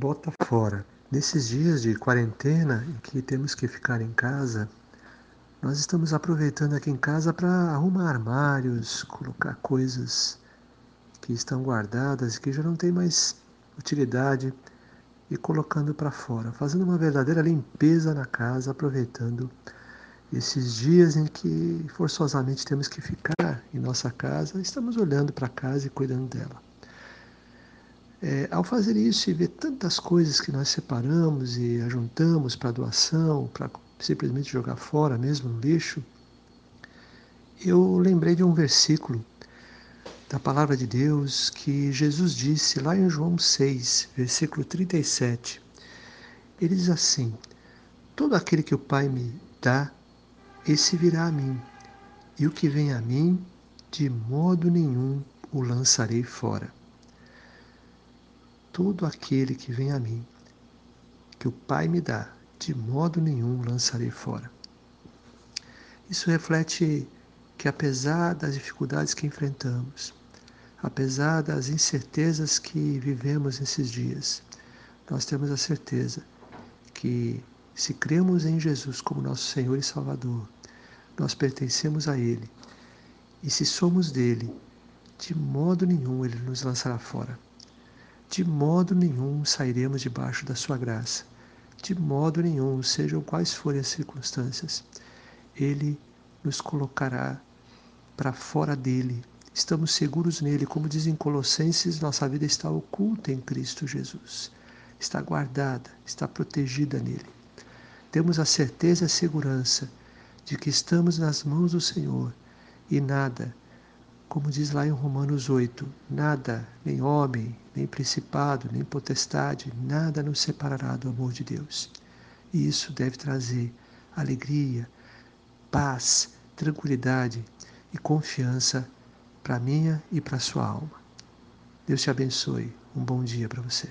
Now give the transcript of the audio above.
bota fora. Nesses dias de quarentena em que temos que ficar em casa, nós estamos aproveitando aqui em casa para arrumar armários, colocar coisas que estão guardadas que já não tem mais utilidade e colocando para fora, fazendo uma verdadeira limpeza na casa, aproveitando esses dias em que forçosamente temos que ficar em nossa casa, estamos olhando para casa e cuidando dela. É, ao fazer isso e ver tantas coisas que nós separamos e ajuntamos para doação, para simplesmente jogar fora mesmo no lixo, eu lembrei de um versículo da palavra de Deus que Jesus disse lá em João 6, versículo 37. Ele diz assim: Todo aquele que o Pai me dá, esse virá a mim, e o que vem a mim, de modo nenhum o lançarei fora todo aquele que vem a mim, que o Pai me dá, de modo nenhum lançarei fora. Isso reflete que, apesar das dificuldades que enfrentamos, apesar das incertezas que vivemos nesses dias, nós temos a certeza que, se cremos em Jesus como nosso Senhor e Salvador, nós pertencemos a Ele. E se somos dele, de modo nenhum Ele nos lançará fora. De modo nenhum sairemos debaixo da sua graça. De modo nenhum, sejam quais forem as circunstâncias, Ele nos colocará para fora dele. Estamos seguros nele, como dizem Colossenses, nossa vida está oculta em Cristo Jesus. Está guardada, está protegida nele. Temos a certeza e a segurança de que estamos nas mãos do Senhor e nada, como diz lá em Romanos 8, nada, nem homem, nem principado, nem potestade, nada nos separará do amor de Deus. E isso deve trazer alegria, paz, tranquilidade e confiança para minha e para sua alma. Deus te abençoe. Um bom dia para você.